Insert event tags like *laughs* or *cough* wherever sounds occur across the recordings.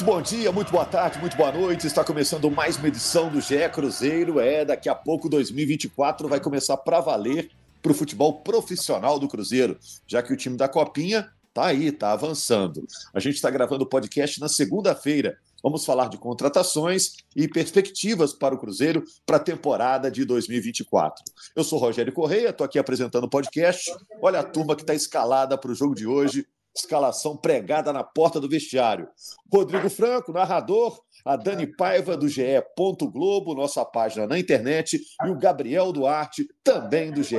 Muito bom dia, muito boa tarde, muito boa noite. Está começando mais uma edição do GE Cruzeiro. É, daqui a pouco 2024 vai começar para valer para o futebol profissional do Cruzeiro, já que o time da Copinha tá aí, tá avançando. A gente está gravando o podcast na segunda-feira. Vamos falar de contratações e perspectivas para o Cruzeiro para a temporada de 2024. Eu sou Rogério Correia, estou aqui apresentando o podcast. Olha a turma que está escalada para o jogo de hoje escalação pregada na porta do vestiário. Rodrigo Franco, narrador, a Dani Paiva do GE. Globo, nossa página na internet, e o Gabriel Duarte, também do GE.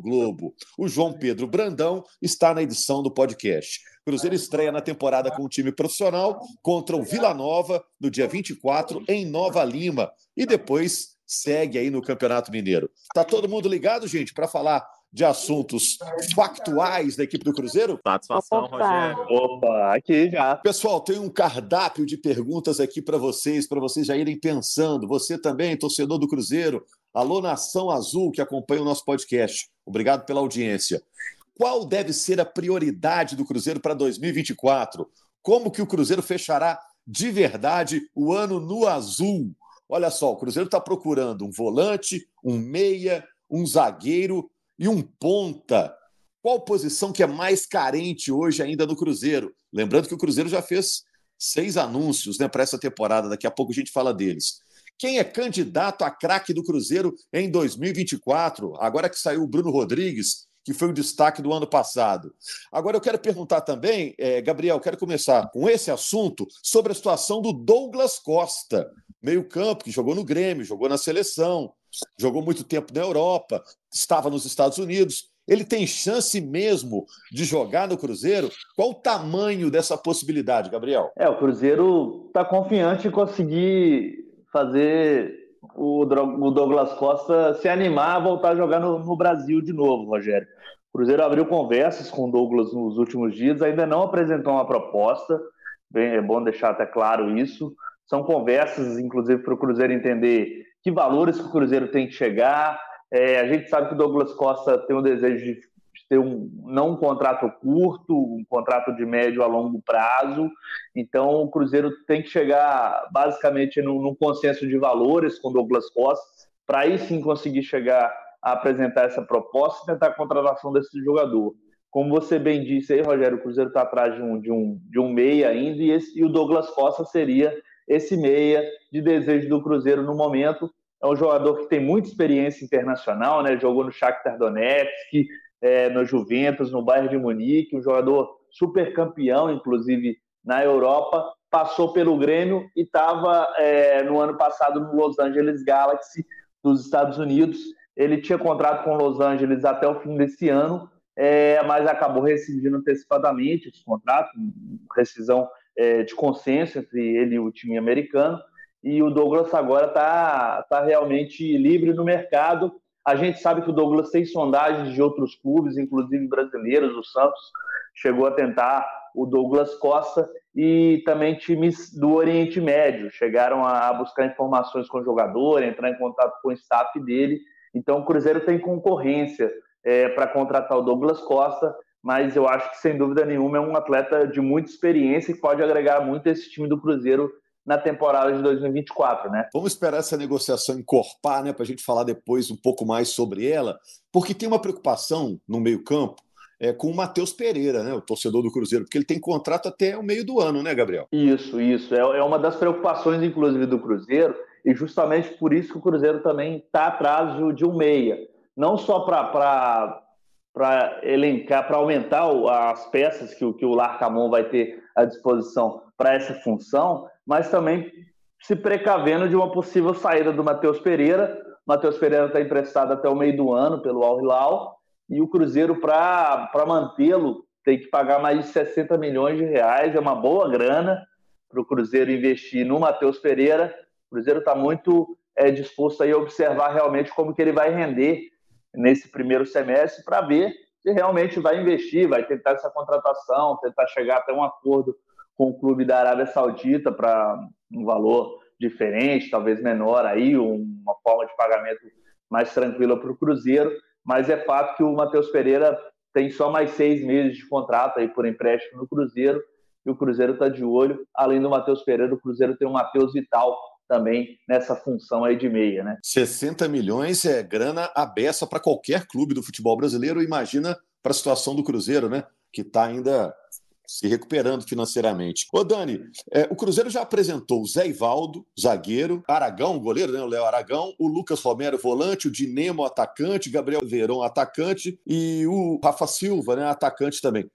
Globo. O João Pedro Brandão está na edição do podcast. Cruzeiro estreia na temporada com o time profissional contra o Vila Nova no dia 24 em Nova Lima e depois segue aí no Campeonato Mineiro. Tá todo mundo ligado, gente, para falar de assuntos factuais da equipe do Cruzeiro? Satisfação, Opa. Rogério. Opa, aqui já. Pessoal, tem um cardápio de perguntas aqui para vocês, para vocês já irem pensando. Você também, torcedor do Cruzeiro, alô Nação Azul, que acompanha o nosso podcast. Obrigado pela audiência. Qual deve ser a prioridade do Cruzeiro para 2024? Como que o Cruzeiro fechará de verdade o ano no azul? Olha só, o Cruzeiro está procurando um volante, um meia, um zagueiro e um ponta. Qual posição que é mais carente hoje ainda no Cruzeiro? Lembrando que o Cruzeiro já fez seis anúncios né, para essa temporada, daqui a pouco a gente fala deles. Quem é candidato a craque do Cruzeiro em 2024? Agora que saiu o Bruno Rodrigues, que foi o destaque do ano passado. Agora eu quero perguntar também, é, Gabriel, quero começar com esse assunto sobre a situação do Douglas Costa, meio-campo, que jogou no Grêmio, jogou na seleção, jogou muito tempo na Europa, estava nos Estados Unidos. Ele tem chance mesmo de jogar no Cruzeiro? Qual o tamanho dessa possibilidade, Gabriel? É, o Cruzeiro está confiante em conseguir fazer o Douglas Costa se animar a voltar a jogar no, no Brasil de novo, Rogério. O Cruzeiro abriu conversas com o Douglas nos últimos dias, ainda não apresentou uma proposta, bem, é bom deixar até claro isso. São conversas, inclusive, para o Cruzeiro entender que valores que o Cruzeiro tem que chegar. É, a gente sabe que o Douglas Costa tem o desejo de ter um não um contrato curto, um contrato de médio a longo prazo. Então o Cruzeiro tem que chegar basicamente num, num consenso de valores com o Douglas Costa, para aí sim conseguir chegar a apresentar essa proposta e tentar a contratação desse jogador. Como você bem disse aí, Rogério, o Cruzeiro está atrás de um, de, um, de um meia ainda, e, esse, e o Douglas Costa seria esse meia de desejo do Cruzeiro no momento. É um jogador que tem muita experiência internacional, né? Jogou no Shakhtar Donetsk, é, no Juventus, no Bayern de Munique, um jogador super campeão, inclusive na Europa, passou pelo Grêmio e estava é, no ano passado no Los Angeles Galaxy dos Estados Unidos. Ele tinha contrato com Los Angeles até o fim desse ano, é, mas acabou rescindindo antecipadamente esse contrato, rescisão é, de consenso entre ele e o time americano. E o Douglas agora está tá realmente livre no mercado. A gente sabe que o Douglas tem sondagens de outros clubes, inclusive brasileiros. O Santos chegou a tentar o Douglas Costa e também times do Oriente Médio chegaram a buscar informações com o jogador, entrar em contato com o staff dele. Então, o Cruzeiro tem concorrência é, para contratar o Douglas Costa mas eu acho que sem dúvida nenhuma é um atleta de muita experiência e pode agregar muito esse time do Cruzeiro na temporada de 2024, né? Vamos esperar essa negociação encorpar, né, para a gente falar depois um pouco mais sobre ela, porque tem uma preocupação no meio-campo é, com o Matheus Pereira, né, o torcedor do Cruzeiro, porque ele tem contrato até o meio do ano, né, Gabriel? Isso, isso. É, é uma das preocupações, inclusive, do Cruzeiro, e justamente por isso que o Cruzeiro também está atrás de um meia. Não só para para elencar, para aumentar as peças que, que o Larcamon vai ter à disposição para essa função, mas também se precavendo de uma possível saída do Matheus Pereira. Matheus Pereira está emprestado até o meio do ano pelo Al Hilal e o Cruzeiro, para mantê-lo, tem que pagar mais de 60 milhões de reais, é uma boa grana para o Cruzeiro investir no Matheus Pereira. O Cruzeiro está muito é, disposto a observar realmente como que ele vai render nesse primeiro semestre para ver se realmente vai investir, vai tentar essa contratação, tentar chegar até um acordo com o clube da Arábia Saudita para um valor diferente, talvez menor aí, uma forma de pagamento mais tranquila para o Cruzeiro, mas é fato que o Matheus Pereira tem só mais seis meses de contrato aí por empréstimo no Cruzeiro, e o Cruzeiro está de olho. Além do Matheus Pereira, o Cruzeiro tem o Matheus Vital também nessa função aí de meia, né? 60 milhões é grana abessa para qualquer clube do futebol brasileiro, imagina para a situação do Cruzeiro, né? Que está ainda se recuperando financeiramente. Ô, Dani, é, o Cruzeiro já apresentou o Zé Ivaldo, zagueiro, Aragão, goleiro, né? O Léo Aragão, o Lucas Romero, volante, o Dinemo, atacante, Gabriel Verão, atacante, e o Rafa Silva, né? Atacante também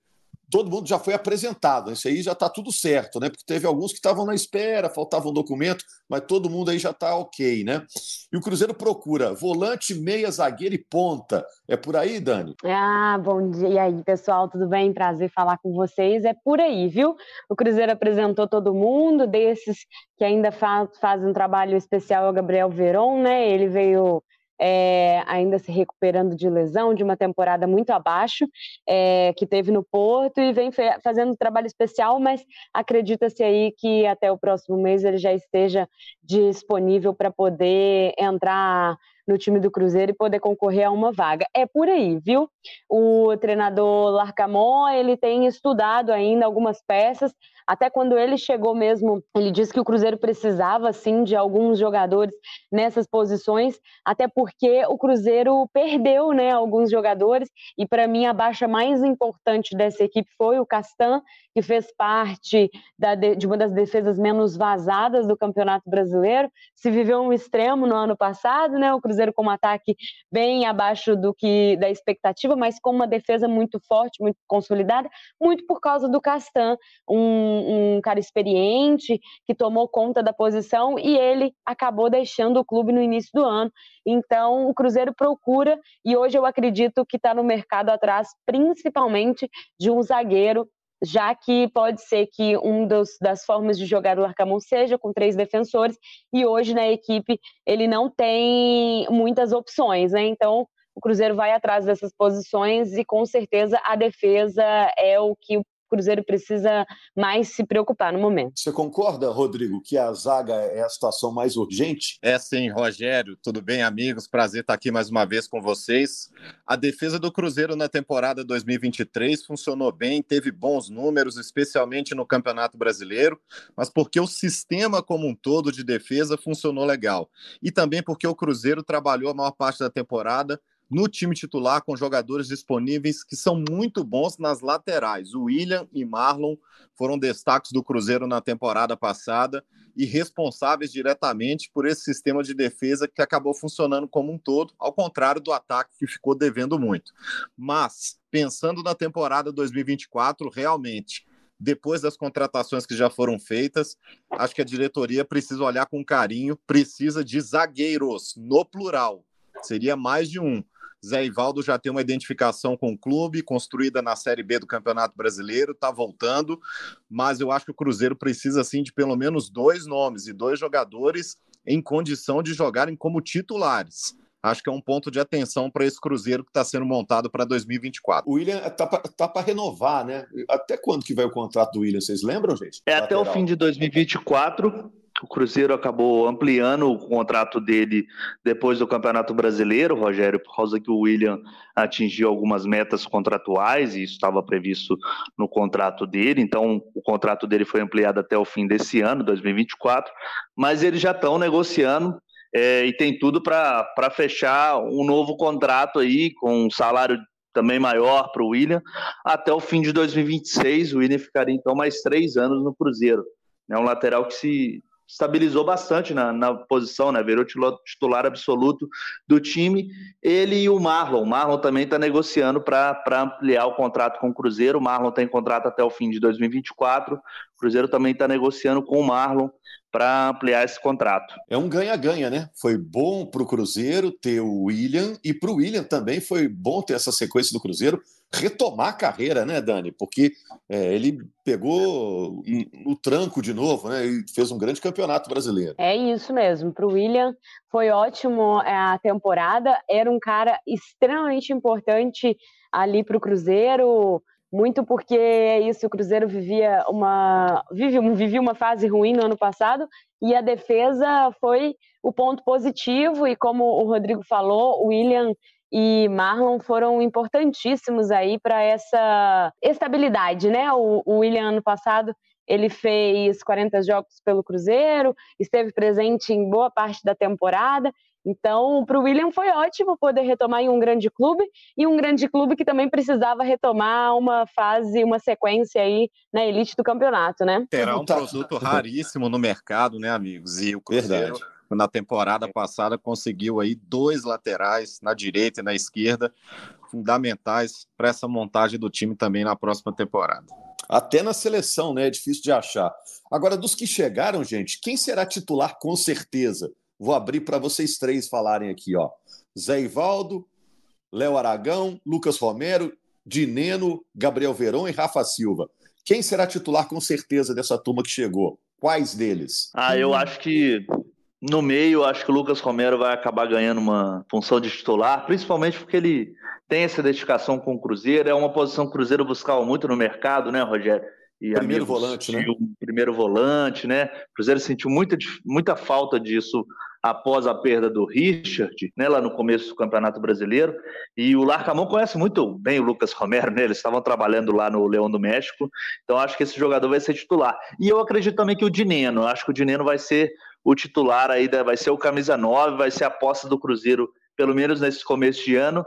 todo mundo já foi apresentado. Isso aí já está tudo certo, né? Porque teve alguns que estavam na espera, faltava um documento, mas todo mundo aí já está ok, né? E o Cruzeiro procura volante, meia, zagueiro e ponta. É por aí, Dani? Ah, bom dia. E aí, pessoal, tudo bem? Prazer falar com vocês. É por aí, viu? O Cruzeiro apresentou todo mundo, desses que ainda faz, fazem um trabalho especial é o Gabriel Veron, né? Ele veio é, ainda se recuperando de lesão, de uma temporada muito abaixo, é, que teve no Porto e vem fazendo um trabalho especial, mas acredita-se aí que até o próximo mês ele já esteja disponível para poder entrar no time do Cruzeiro e poder concorrer a uma vaga. É por aí, viu? O treinador Larcamon, ele tem estudado ainda algumas peças, até quando ele chegou mesmo, ele disse que o Cruzeiro precisava sim de alguns jogadores nessas posições, até porque o Cruzeiro perdeu, né, alguns jogadores e para mim a baixa mais importante dessa equipe foi o Castan, que fez parte da, de uma das defesas menos vazadas do Campeonato Brasileiro. Se viveu um extremo no ano passado, né? O Cruzeiro com um ataque bem abaixo do que da expectativa, mas com uma defesa muito forte, muito consolidada, muito por causa do Castan, um, um cara experiente que tomou conta da posição e ele acabou deixando o clube no início do ano. Então, o Cruzeiro procura, e hoje eu acredito que está no mercado atrás, principalmente de um zagueiro já que pode ser que um das formas de jogar o Arcamon seja com três defensores, e hoje na equipe ele não tem muitas opções, né? Então o Cruzeiro vai atrás dessas posições e com certeza a defesa é o que Cruzeiro precisa mais se preocupar no momento. Você concorda, Rodrigo, que a zaga é a situação mais urgente? É sim, Rogério. Tudo bem, amigos? Prazer estar aqui mais uma vez com vocês. A defesa do Cruzeiro na temporada 2023 funcionou bem, teve bons números, especialmente no Campeonato Brasileiro, mas porque o sistema como um todo de defesa funcionou legal. E também porque o Cruzeiro trabalhou a maior parte da temporada no time titular com jogadores disponíveis que são muito bons nas laterais. O William e Marlon foram destaques do Cruzeiro na temporada passada e responsáveis diretamente por esse sistema de defesa que acabou funcionando como um todo, ao contrário do ataque que ficou devendo muito. Mas, pensando na temporada 2024, realmente depois das contratações que já foram feitas, acho que a diretoria precisa olhar com carinho, precisa de zagueiros, no plural. Seria mais de um. Zé Ivaldo já tem uma identificação com o clube, construída na Série B do Campeonato Brasileiro, está voltando, mas eu acho que o Cruzeiro precisa sim de pelo menos dois nomes e dois jogadores em condição de jogarem como titulares. Acho que é um ponto de atenção para esse Cruzeiro que está sendo montado para 2024. O William está para tá renovar, né? Até quando que vai o contrato do William? Vocês lembram, gente? É Lateral. até o fim de 2024 o Cruzeiro acabou ampliando o contrato dele depois do Campeonato Brasileiro, Rogério, por causa que o William atingiu algumas metas contratuais e isso estava previsto no contrato dele. Então, o contrato dele foi ampliado até o fim desse ano, 2024. Mas eles já estão negociando é, e tem tudo para fechar um novo contrato aí com um salário também maior para o William até o fim de 2026. O William ficaria então mais três anos no Cruzeiro. É um lateral que se estabilizou bastante na, na posição, né? Virou titular absoluto do time. Ele e o Marlon. O Marlon também está negociando para ampliar o contrato com o Cruzeiro. O Marlon tem contrato até o fim de 2024. O Cruzeiro também está negociando com o Marlon para ampliar esse contrato. É um ganha-ganha, né? Foi bom para o Cruzeiro ter o William e para o William também foi bom ter essa sequência do Cruzeiro retomar a carreira, né, Dani? Porque é, ele pegou no tranco de novo, né? E fez um grande campeonato brasileiro. É isso mesmo. Para o William foi ótimo é, a temporada. Era um cara extremamente importante ali para o Cruzeiro muito porque é isso, o Cruzeiro vivia uma, vive, vivia uma fase ruim no ano passado e a defesa foi o ponto positivo e como o Rodrigo falou, o William e Marlon foram importantíssimos aí para essa estabilidade, né? O, o William ano passado ele fez 40 jogos pelo Cruzeiro, esteve presente em boa parte da temporada então, para o William foi ótimo poder retomar em um grande clube e um grande clube que também precisava retomar uma fase, uma sequência aí na elite do campeonato, né? Terá um produto raríssimo no mercado, né, amigos? E o Cruzeiro Verdade. na temporada passada conseguiu aí dois laterais na direita e na esquerda fundamentais para essa montagem do time também na próxima temporada. Até na seleção, né? É difícil de achar. Agora, dos que chegaram, gente, quem será titular com certeza? Vou abrir para vocês três falarem aqui, ó. Zé Ivaldo, Léo Aragão, Lucas Romero, Dineno, Gabriel Verón e Rafa Silva. Quem será titular com certeza dessa turma que chegou? Quais deles? Ah, eu acho que no meio, acho que o Lucas Romero vai acabar ganhando uma função de titular, principalmente porque ele tem essa identificação com o Cruzeiro. É uma posição que o Cruzeiro buscava muito no mercado, né, Rogério? E primeiro volante, né? Primeiro volante, né? O Cruzeiro sentiu muita, muita falta disso após a perda do Richard, né, lá no começo do Campeonato Brasileiro. E o Larcamão conhece muito bem o Lucas Romero, né? Eles estavam trabalhando lá no Leão do México. Então acho que esse jogador vai ser titular. E eu acredito também que o Dineno, acho que o Dineno vai ser o titular aí, vai ser o camisa 9, vai ser a aposta do Cruzeiro, pelo menos nesse começo de ano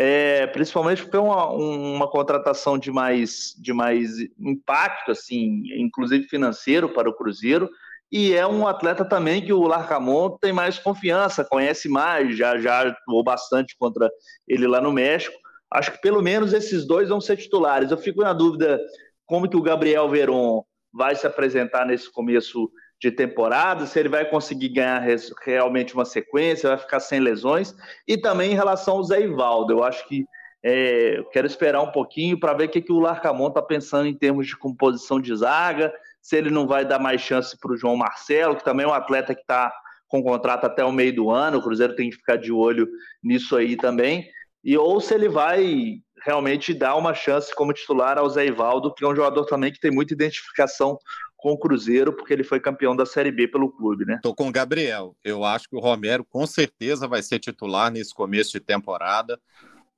é, principalmente porque é uma, uma contratação de mais, de mais impacto, assim, inclusive financeiro para o Cruzeiro, e é um atleta também que o Larcamon tem mais confiança, conhece mais, já, já atuou bastante contra ele lá no México. Acho que pelo menos esses dois vão ser titulares. Eu fico na dúvida como que o Gabriel Veron vai se apresentar nesse começo de temporada, se ele vai conseguir ganhar realmente uma sequência, vai ficar sem lesões, e também em relação ao Zé Ivaldo, eu acho que é, eu quero esperar um pouquinho para ver o que, que o Larcamon está pensando em termos de composição de zaga, se ele não vai dar mais chance para o João Marcelo, que também é um atleta que está com contrato até o meio do ano, o Cruzeiro tem que ficar de olho nisso aí também, e ou se ele vai realmente dar uma chance como titular ao Zé Ivaldo, que é um jogador também que tem muita identificação com o Cruzeiro, porque ele foi campeão da Série B pelo clube, né? Tô com o Gabriel. Eu acho que o Romero com certeza vai ser titular nesse começo de temporada.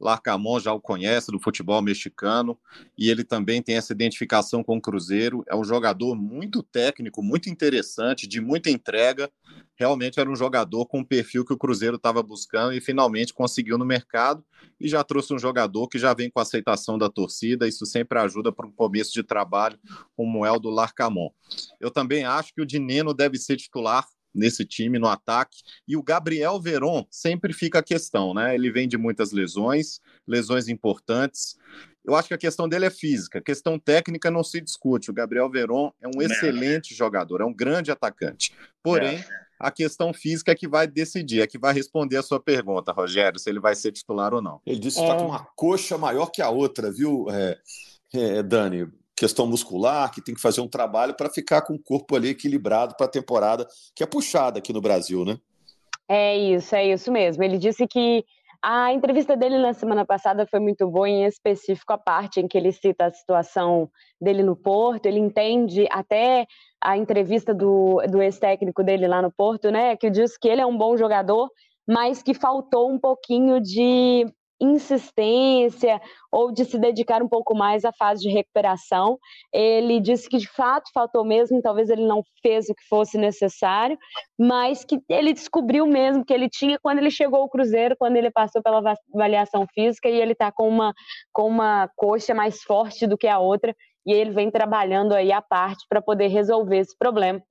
Larcamon já o conhece do futebol mexicano e ele também tem essa identificação com o Cruzeiro. É um jogador muito técnico, muito interessante, de muita entrega. Realmente era um jogador com o perfil que o Cruzeiro estava buscando e finalmente conseguiu no mercado. E já trouxe um jogador que já vem com aceitação da torcida. Isso sempre ajuda para um começo de trabalho, como é o do Larcamon. Eu também acho que o Dineno deve ser titular nesse time no ataque. E o Gabriel Veron sempre fica a questão, né? Ele vem de muitas lesões, lesões importantes. Eu acho que a questão dele é física, a questão técnica não se discute. O Gabriel Veron é um excelente jogador, é um grande atacante. Porém, é. a questão física é que vai decidir, é que vai responder a sua pergunta, Rogério, se ele vai ser titular ou não. Ele disse que está com uma coxa maior que a outra, viu, é, é, Dani? Questão muscular, que tem que fazer um trabalho para ficar com o corpo ali equilibrado para a temporada que é puxada aqui no Brasil, né? É isso, é isso mesmo. Ele disse que a entrevista dele na semana passada foi muito boa, em específico a parte em que ele cita a situação dele no Porto. Ele entende até a entrevista do, do ex-técnico dele lá no Porto, né? Que diz que ele é um bom jogador, mas que faltou um pouquinho de insistência ou de se dedicar um pouco mais à fase de recuperação. Ele disse que de fato faltou mesmo, talvez ele não fez o que fosse necessário, mas que ele descobriu mesmo que ele tinha quando ele chegou ao Cruzeiro, quando ele passou pela avaliação física e ele está com uma, com uma coxa mais forte do que a outra e ele vem trabalhando aí à parte para poder resolver esse problema.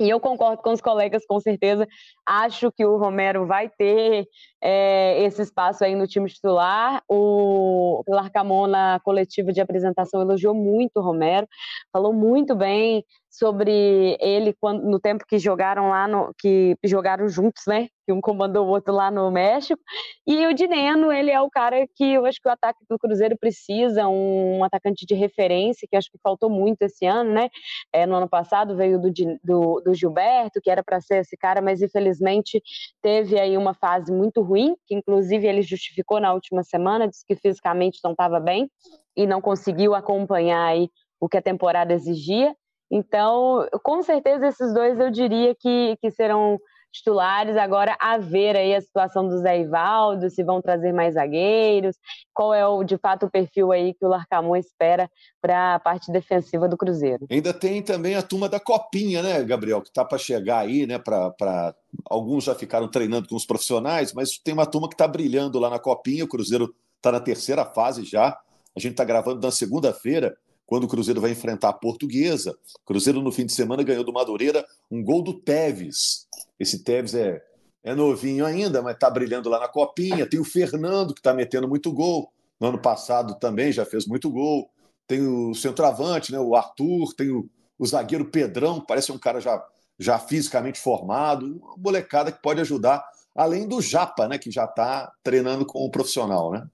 E eu concordo com os colegas, com certeza. Acho que o Romero vai ter é, esse espaço aí no time titular. O Larcamon, na coletiva de apresentação, elogiou muito o Romero, falou muito bem sobre ele quando, no tempo que jogaram lá, no, que jogaram juntos, né? Que um comandou o outro lá no México. E o Dineno, ele é o cara que eu acho que o ataque do Cruzeiro precisa, um, atacante de referência, que acho que faltou muito esse ano, né? É, no ano passado veio do, do, do Gilberto, que era para ser esse cara, mas infelizmente teve aí uma fase muito ruim, que inclusive ele justificou na última semana, disse que fisicamente não estava bem e não conseguiu acompanhar aí o que a temporada exigia. Então, com certeza, esses dois eu diria que, que serão titulares. Agora, a ver aí a situação do Zé Ivaldo, se vão trazer mais zagueiros, qual é o, de fato o perfil aí que o Larcamon espera para a parte defensiva do Cruzeiro. Ainda tem também a turma da Copinha, né, Gabriel, que está para chegar aí, né, para alguns já ficaram treinando com os profissionais, mas tem uma turma que está brilhando lá na Copinha, o Cruzeiro está na terceira fase já, a gente está gravando na segunda-feira, quando o Cruzeiro vai enfrentar a Portuguesa. O Cruzeiro, no fim de semana, ganhou do Madureira um gol do Teves. Esse Teves é, é novinho ainda, mas está brilhando lá na copinha. Tem o Fernando, que está metendo muito gol. No ano passado também já fez muito gol. Tem o centroavante, né, o Arthur. Tem o, o zagueiro Pedrão, que parece um cara já, já fisicamente formado. Uma molecada que pode ajudar, além do Japa, né, que já está treinando com o profissional. Né?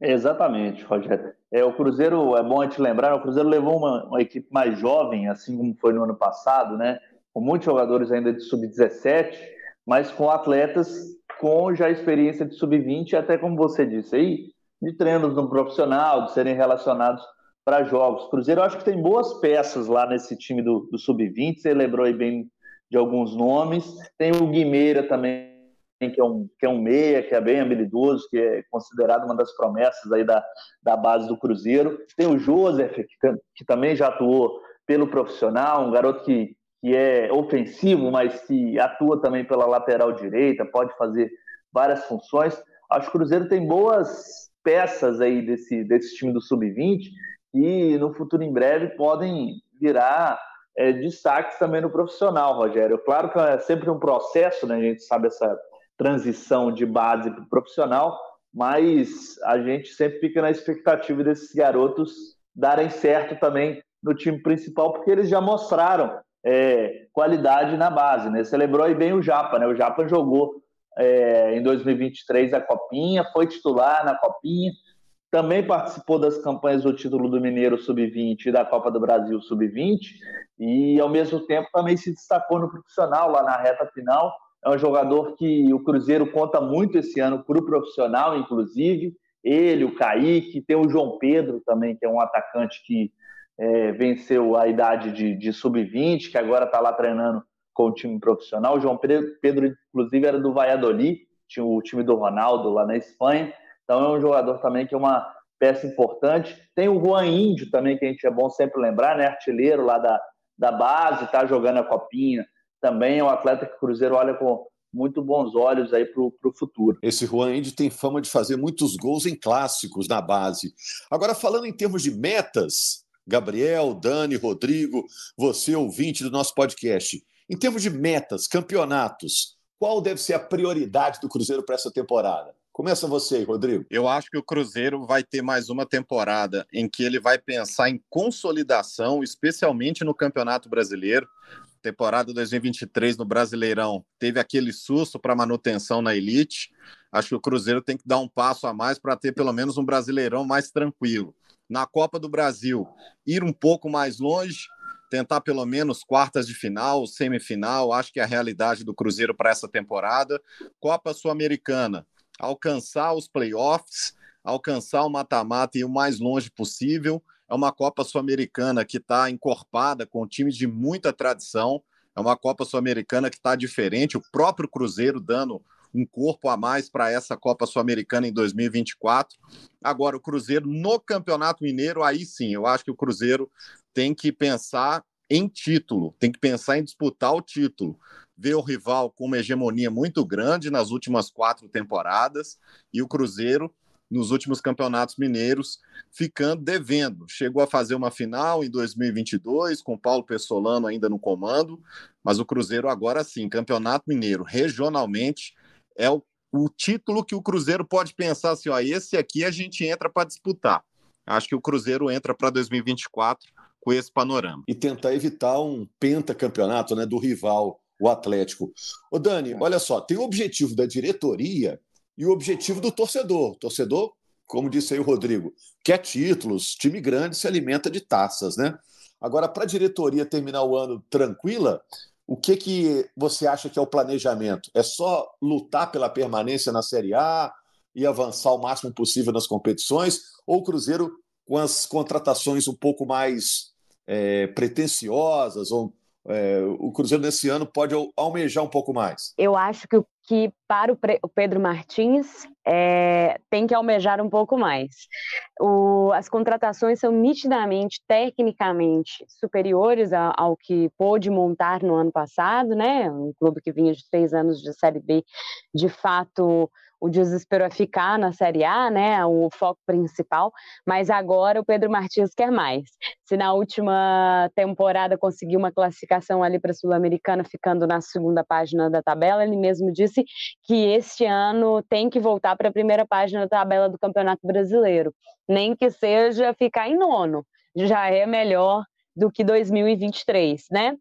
Exatamente, Rogério. É, o Cruzeiro, é bom a gente lembrar, o Cruzeiro levou uma, uma, equipe mais jovem, assim como foi no ano passado, né? Com muitos jogadores ainda de sub-17, mas com atletas com já experiência de sub-20, até como você disse aí, de treinos no profissional, de serem relacionados para jogos. O Cruzeiro acho que tem boas peças lá nesse time do, do sub-20, você lembrou aí bem de alguns nomes. Tem o Guimeira também, que é um, que é um meia, que é bem habilidoso, que é considerado uma das promessas aí da, da base do Cruzeiro. Tem o Joseph, que, que também já atuou pelo profissional, um garoto que, que é ofensivo, mas que atua também pela lateral direita, pode fazer várias funções. Acho que o Cruzeiro tem boas peças aí desse, desse time do Sub-20 e no futuro em breve podem virar é, destaques também no profissional, Rogério. Claro que é sempre um processo, né? A gente sabe essa transição de base para profissional, mas a gente sempre fica na expectativa desses garotos darem certo também no time principal, porque eles já mostraram é, qualidade na base. Né? Você lembrou aí bem o Japa, né? O Japa jogou é, em 2023 a Copinha, foi titular na Copinha, também participou das campanhas do título do Mineiro Sub-20 e da Copa do Brasil Sub-20, e ao mesmo tempo também se destacou no profissional lá na reta final é um jogador que o Cruzeiro conta muito esse ano para o profissional, inclusive. Ele, o Kaique, tem o João Pedro também, que é um atacante que é, venceu a idade de, de sub-20, que agora está lá treinando com o time profissional. O João Pedro, inclusive, era do Valladolid, tinha o time do Ronaldo lá na Espanha. Então é um jogador também que é uma peça importante. Tem o Juan Índio também, que a gente é bom sempre lembrar, né? Artilheiro lá da, da base, está jogando a copinha também é um atleta que o Cruzeiro olha com muito bons olhos aí para o futuro. Esse Juan Indy tem fama de fazer muitos gols em clássicos na base. Agora, falando em termos de metas, Gabriel, Dani, Rodrigo, você ouvinte do nosso podcast, em termos de metas, campeonatos, qual deve ser a prioridade do Cruzeiro para essa temporada? Começa você aí, Rodrigo. Eu acho que o Cruzeiro vai ter mais uma temporada em que ele vai pensar em consolidação, especialmente no Campeonato Brasileiro temporada 2023 no Brasileirão teve aquele susto para manutenção na elite. Acho que o Cruzeiro tem que dar um passo a mais para ter pelo menos um Brasileirão mais tranquilo. Na Copa do Brasil, ir um pouco mais longe, tentar pelo menos quartas de final, semifinal, acho que é a realidade do Cruzeiro para essa temporada. Copa Sul-Americana, alcançar os playoffs, alcançar o mata-mata e ir o mais longe possível é uma Copa Sul-Americana que está encorpada com times de muita tradição. É uma Copa Sul-Americana que está diferente. O próprio Cruzeiro dando um corpo a mais para essa Copa Sul-Americana em 2024. Agora, o Cruzeiro no Campeonato Mineiro, aí sim, eu acho que o Cruzeiro tem que pensar em título, tem que pensar em disputar o título. Ver o rival com uma hegemonia muito grande nas últimas quatro temporadas e o Cruzeiro nos últimos campeonatos mineiros, ficando devendo. Chegou a fazer uma final em 2022, com Paulo Pessolano ainda no comando, mas o Cruzeiro agora sim, Campeonato Mineiro, regionalmente, é o, o título que o Cruzeiro pode pensar assim: ó, esse aqui a gente entra para disputar. Acho que o Cruzeiro entra para 2024 com esse panorama. E tentar evitar um pentacampeonato né, do rival, o Atlético. Ô Dani, olha só, tem o objetivo da diretoria e o objetivo do torcedor. O torcedor, como disse aí o Rodrigo, quer títulos, time grande se alimenta de taças, né? Agora, para a diretoria terminar o ano tranquila, o que, que você acha que é o planejamento? É só lutar pela permanência na Série A e avançar o máximo possível nas competições? Ou o Cruzeiro, com as contratações um pouco mais é, pretensiosas, ou é, o Cruzeiro nesse ano pode almejar um pouco mais? Eu acho que, que para o Pedro Martins é, tem que almejar um pouco mais. O, as contratações são nitidamente, tecnicamente, superiores ao, ao, que pôde montar no ano passado, né? Um clube que vinha de três anos de Série B, de fato o desespero é ficar na Série A, né, o foco principal, mas agora o Pedro Martins quer mais. Se na última temporada conseguiu uma classificação ali para a Sul-Americana, ficando na segunda página da tabela, ele mesmo disse que este ano tem que voltar para a primeira página da tabela do Campeonato Brasileiro, nem que seja ficar em nono, já é melhor do que 2023, né?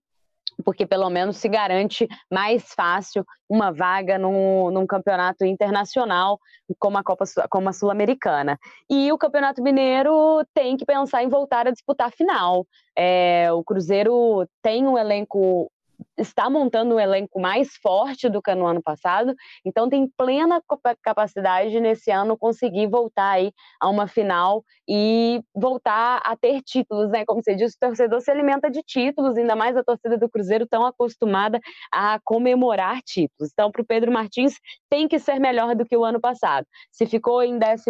Porque pelo menos se garante mais fácil uma vaga num, num campeonato internacional como a Copa como a Sul-Americana. E o Campeonato Mineiro tem que pensar em voltar a disputar a final. É, o Cruzeiro tem um elenco está montando um elenco mais forte do que no ano passado, então tem plena capacidade nesse ano conseguir voltar aí a uma final e voltar a ter títulos, né? Como você disse, o torcedor se alimenta de títulos, ainda mais a torcida do Cruzeiro tão acostumada a comemorar títulos. Então, para o Pedro Martins, tem que ser melhor do que o ano passado. Se ficou em 13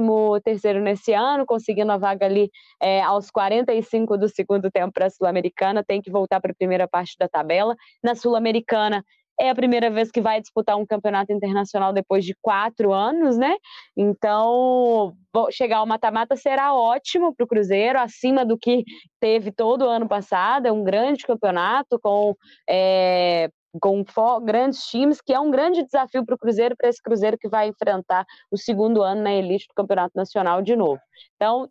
terceiro nesse ano, conseguindo a vaga ali é, aos 45 do segundo tempo para a Sul-Americana, tem que voltar para a primeira parte da tabela. Na Sul-Americana, é a primeira vez que vai disputar um campeonato internacional depois de quatro anos, né? Então, chegar ao mata-mata será ótimo para o Cruzeiro, acima do que teve todo o ano passado. É um grande campeonato com. É, com grandes times, que é um grande desafio para o Cruzeiro, para esse Cruzeiro que vai enfrentar o segundo ano na elite do Campeonato Nacional de novo. Então,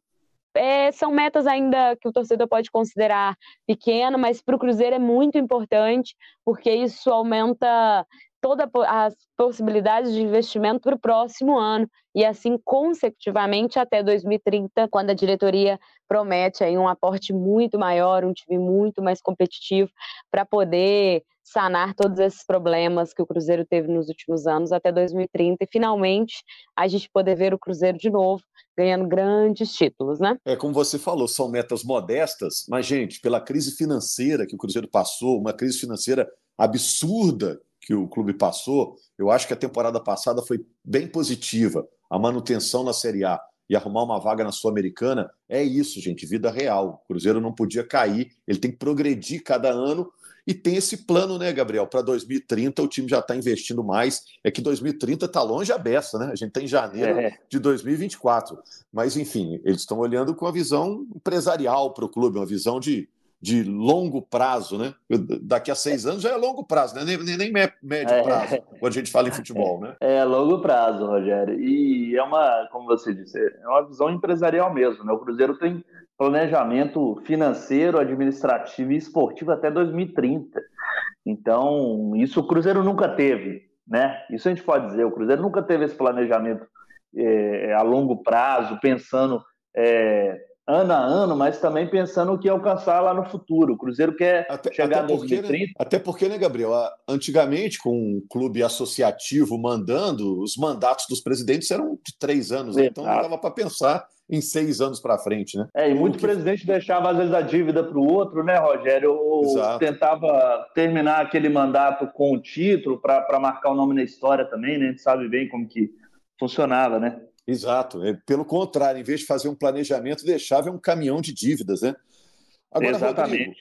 é, são metas ainda que o torcedor pode considerar pequeno, mas para o Cruzeiro é muito importante, porque isso aumenta todas as possibilidades de investimento para o próximo ano e assim consecutivamente até 2030, quando a diretoria promete aí um aporte muito maior, um time muito mais competitivo para poder sanar todos esses problemas que o Cruzeiro teve nos últimos anos até 2030 e finalmente a gente poder ver o Cruzeiro de novo ganhando grandes títulos, né? É como você falou, são metas modestas, mas gente, pela crise financeira que o Cruzeiro passou, uma crise financeira absurda que o clube passou, eu acho que a temporada passada foi bem positiva. A manutenção na Série A e arrumar uma vaga na Sul-Americana é isso, gente, vida real. O Cruzeiro não podia cair, ele tem que progredir cada ano e tem esse plano, né, Gabriel? Para 2030 o time já está investindo mais. É que 2030 está longe a beça, né? A gente está em janeiro é. de 2024. Mas, enfim, eles estão olhando com a visão empresarial para o clube, uma visão de, de longo prazo, né? Daqui a seis anos já é longo prazo, né? nem, nem, nem médio é. prazo, quando a gente fala em futebol, né? É longo prazo, Rogério. E é uma, como você disse, é uma visão empresarial mesmo, né? O Cruzeiro tem planejamento financeiro, administrativo e esportivo até 2030. Então, isso o Cruzeiro nunca teve, né? Isso a gente pode dizer. O Cruzeiro nunca teve esse planejamento é, a longo prazo, pensando é, ano a ano, mas também pensando o que alcançar lá no futuro. O Cruzeiro quer até, chegar até porque, 2030. Né, até porque, né, Gabriel? Antigamente, com um clube associativo mandando, os mandatos dos presidentes eram de três anos, né? então não dava para pensar em seis anos para frente, né? É, e muito que... presidente deixava às vezes a dívida para o outro, né, Rogério? Ou Exato. tentava terminar aquele mandato com o título para marcar o nome na história também, né? A gente sabe bem como que funcionava, né? Exato. É, pelo contrário, em vez de fazer um planejamento, deixava um caminhão de dívidas, né? Agora, Exatamente. Rodrigo,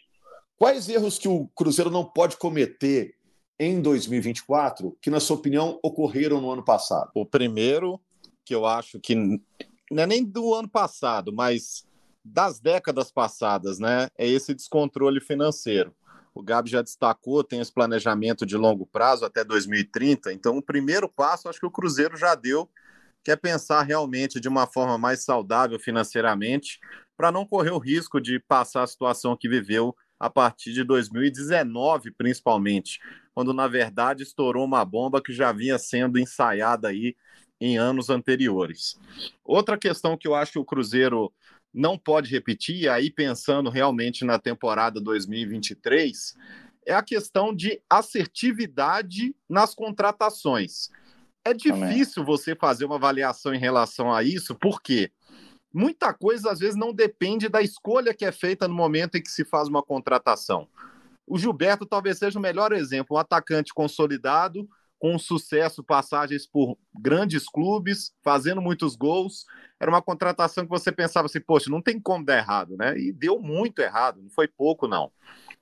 quais erros que o Cruzeiro não pode cometer em 2024 que, na sua opinião, ocorreram no ano passado? O primeiro, que eu acho que não é nem do ano passado, mas das décadas passadas, né? É esse descontrole financeiro. O Gabi já destacou, tem esse planejamento de longo prazo até 2030. Então, o primeiro passo, acho que o Cruzeiro já deu, que é pensar realmente de uma forma mais saudável financeiramente, para não correr o risco de passar a situação que viveu a partir de 2019, principalmente, quando na verdade estourou uma bomba que já vinha sendo ensaiada aí em anos anteriores. Outra questão que eu acho que o Cruzeiro não pode repetir, aí pensando realmente na temporada 2023, é a questão de assertividade nas contratações. É difícil você fazer uma avaliação em relação a isso, porque muita coisa às vezes não depende da escolha que é feita no momento em que se faz uma contratação. O Gilberto talvez seja o melhor exemplo, um atacante consolidado, com sucesso, passagens por grandes clubes, fazendo muitos gols. Era uma contratação que você pensava assim, poxa, não tem como dar errado, né? E deu muito errado, não foi pouco, não.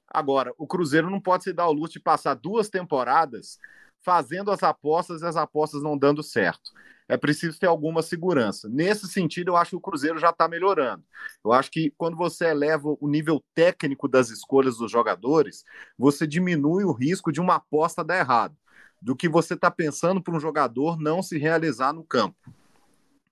Agora, o Cruzeiro não pode se dar o luxo de passar duas temporadas fazendo as apostas e as apostas não dando certo. É preciso ter alguma segurança. Nesse sentido, eu acho que o Cruzeiro já está melhorando. Eu acho que quando você eleva o nível técnico das escolhas dos jogadores, você diminui o risco de uma aposta dar errado do que você está pensando para um jogador não se realizar no campo.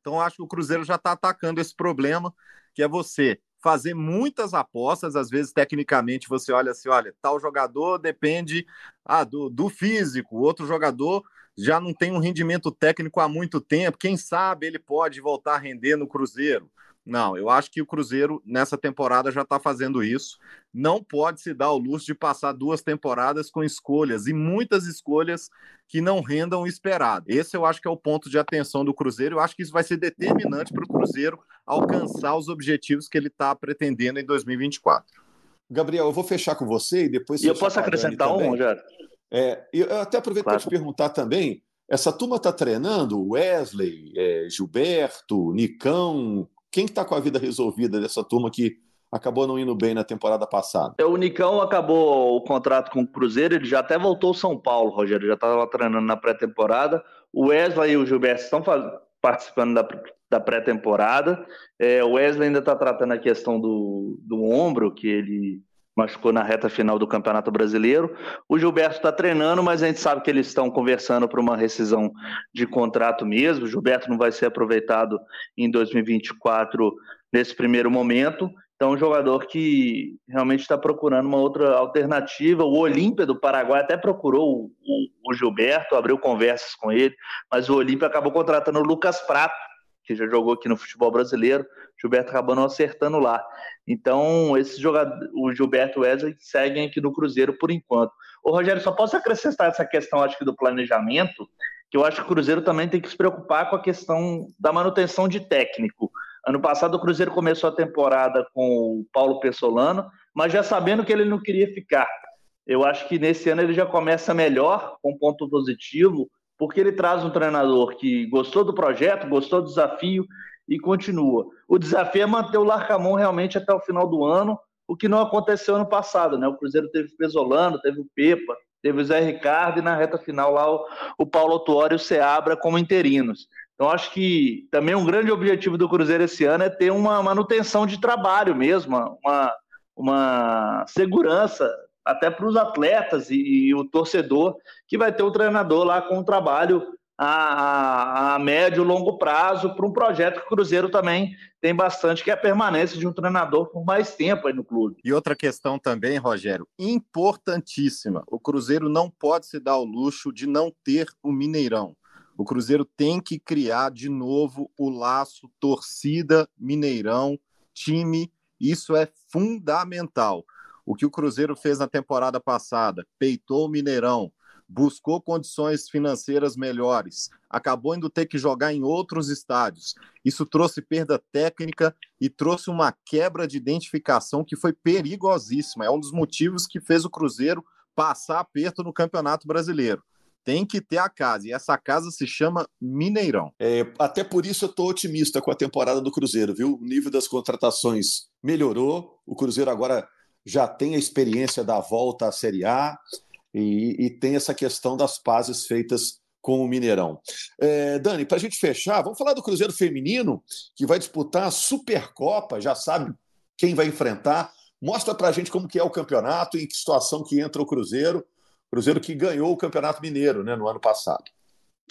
Então, acho que o Cruzeiro já está atacando esse problema, que é você fazer muitas apostas, às vezes tecnicamente você olha assim, olha, tal jogador depende ah, do, do físico, outro jogador já não tem um rendimento técnico há muito tempo, quem sabe ele pode voltar a render no Cruzeiro. Não, eu acho que o Cruzeiro nessa temporada já está fazendo isso. Não pode se dar o luxo de passar duas temporadas com escolhas e muitas escolhas que não rendam o esperado. Esse eu acho que é o ponto de atenção do Cruzeiro. Eu acho que isso vai ser determinante para o Cruzeiro alcançar os objetivos que ele está pretendendo em 2024. Gabriel, eu vou fechar com você e depois. E eu posso acrescentar um, Rogério? É, eu até aproveito claro. para te perguntar também. Essa turma está treinando? Wesley, é, Gilberto, Nicão, quem está com a vida resolvida dessa turma que acabou não indo bem na temporada passada? É, o Nicão acabou o contrato com o Cruzeiro, ele já até voltou ao São Paulo, Rogério, já estava treinando na pré-temporada. O Wesley e o Gilberto estão participando da, da pré-temporada. É, o Wesley ainda está tratando a questão do, do ombro, que ele machucou na reta final do Campeonato Brasileiro. O Gilberto está treinando, mas a gente sabe que eles estão conversando para uma rescisão de contrato mesmo. O Gilberto não vai ser aproveitado em 2024 nesse primeiro momento. Então, um jogador que realmente está procurando uma outra alternativa. O Olímpia do Paraguai até procurou o, o, o Gilberto, abriu conversas com ele, mas o Olímpia acabou contratando o Lucas Prato, que já jogou aqui no futebol brasileiro. Gilberto não acertando lá. Então, esses jogadores, o Gilberto Wesley seguem aqui no Cruzeiro por enquanto. O Rogério, só posso acrescentar essa questão, acho que do planejamento, que eu acho que o Cruzeiro também tem que se preocupar com a questão da manutenção de técnico. Ano passado o Cruzeiro começou a temporada com o Paulo Pessolano, mas já sabendo que ele não queria ficar. Eu acho que nesse ano ele já começa melhor, com ponto positivo, porque ele traz um treinador que gostou do projeto, gostou do desafio e continua. O desafio é manter o Larcamon realmente até o final do ano, o que não aconteceu ano passado, né? O Cruzeiro teve o Pesolano, teve o Pepa, teve o Zé Ricardo e na reta final lá o, o Paulo Autuori e o Seabra como interinos. Então acho que também um grande objetivo do Cruzeiro esse ano é ter uma manutenção de trabalho mesmo, uma, uma segurança até para os atletas e, e, o torcedor que vai ter o treinador lá com um trabalho a, a médio e longo prazo para um projeto que o Cruzeiro também tem bastante, que é a permanência de um treinador por mais tempo aí no clube. E outra questão também, Rogério, importantíssima: o Cruzeiro não pode se dar o luxo de não ter o Mineirão. O Cruzeiro tem que criar de novo o laço torcida, Mineirão, time. Isso é fundamental. O que o Cruzeiro fez na temporada passada, peitou o Mineirão, buscou condições financeiras melhores, acabou indo ter que jogar em outros estádios. Isso trouxe perda técnica e trouxe uma quebra de identificação que foi perigosíssima. É um dos motivos que fez o Cruzeiro passar aperto no Campeonato Brasileiro. Tem que ter a casa, e essa casa se chama Mineirão. É, até por isso eu estou otimista com a temporada do Cruzeiro, viu? O nível das contratações melhorou, o Cruzeiro agora já tem a experiência da volta à Série A, e, e tem essa questão das pazes feitas com o Mineirão. É, Dani, para a gente fechar, vamos falar do Cruzeiro Feminino, que vai disputar a Supercopa, já sabe quem vai enfrentar. Mostra para a gente como que é o campeonato e em que situação que entra o Cruzeiro. Cruzeiro que ganhou o Campeonato Mineiro né, no ano passado.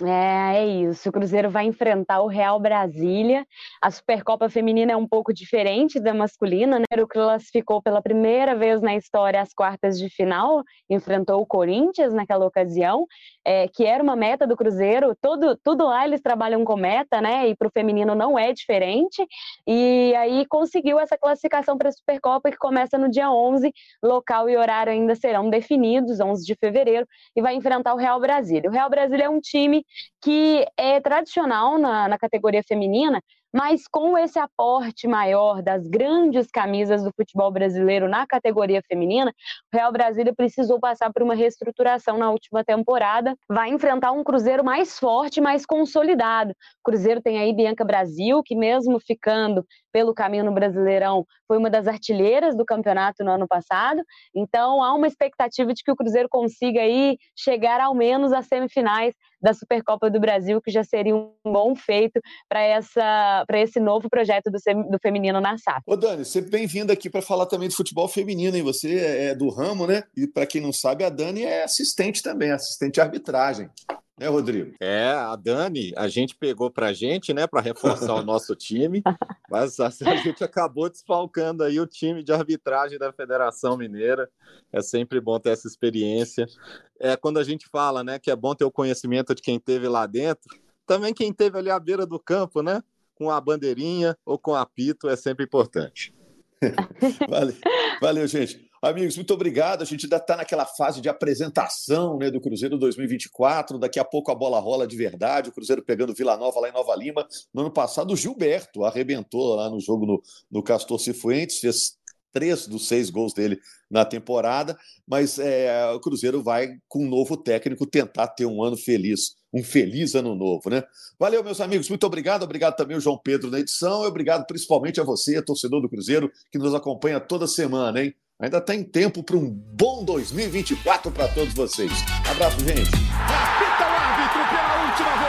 É, é isso. O Cruzeiro vai enfrentar o Real Brasília. A Supercopa Feminina é um pouco diferente da masculina, né? O classificou pela primeira vez na história as quartas de final, enfrentou o Corinthians naquela ocasião, é, que era uma meta do Cruzeiro. Todo, tudo lá eles trabalham com meta, né? E para o feminino não é diferente. E aí conseguiu essa classificação para a Supercopa que começa no dia 11. Local e horário ainda serão definidos, 11 de fevereiro, e vai enfrentar o Real Brasília. O Real Brasília é um time que é tradicional na, na categoria feminina, mas com esse aporte maior das grandes camisas do futebol brasileiro na categoria feminina, o Real Brasília precisou passar por uma reestruturação na última temporada. Vai enfrentar um Cruzeiro mais forte, mais consolidado. O Cruzeiro tem aí Bianca Brasil, que mesmo ficando pelo caminho no Brasileirão, foi uma das artilheiras do campeonato no ano passado. Então há uma expectativa de que o Cruzeiro consiga aí chegar ao menos às semifinais da Supercopa do Brasil, que já seria um bom feito para esse novo projeto do, do feminino na SAF. Ô Dani, sempre bem-vinda aqui para falar também de futebol feminino, e você é do ramo, né? E para quem não sabe, a Dani é assistente também, assistente de arbitragem né, Rodrigo? É, a Dani, a gente pegou pra gente, né, para reforçar o nosso time, *laughs* mas a, a, gente acabou desfalcando aí o time de arbitragem da Federação Mineira. É sempre bom ter essa experiência. É quando a gente fala, né, que é bom ter o conhecimento de quem teve lá dentro, também quem teve ali à beira do campo, né, com a bandeirinha ou com apito é sempre importante. *laughs* valeu, valeu, gente. Amigos, muito obrigado. A gente ainda está naquela fase de apresentação né, do Cruzeiro 2024. Daqui a pouco a bola rola de verdade. O Cruzeiro pegando Vila Nova lá em Nova Lima. No ano passado, o Gilberto arrebentou lá no jogo no, no Castor Cifuentes, fez três dos seis gols dele na temporada. Mas é, o Cruzeiro vai, com um novo técnico, tentar ter um ano feliz. Um feliz ano novo, né? Valeu, meus amigos. Muito obrigado. Obrigado também ao João Pedro na edição. E obrigado principalmente a você, torcedor do Cruzeiro, que nos acompanha toda semana, hein? Ainda tem tempo para um bom 2024 para todos vocês. Abraço, gente. Apita o árbitro pela última vez.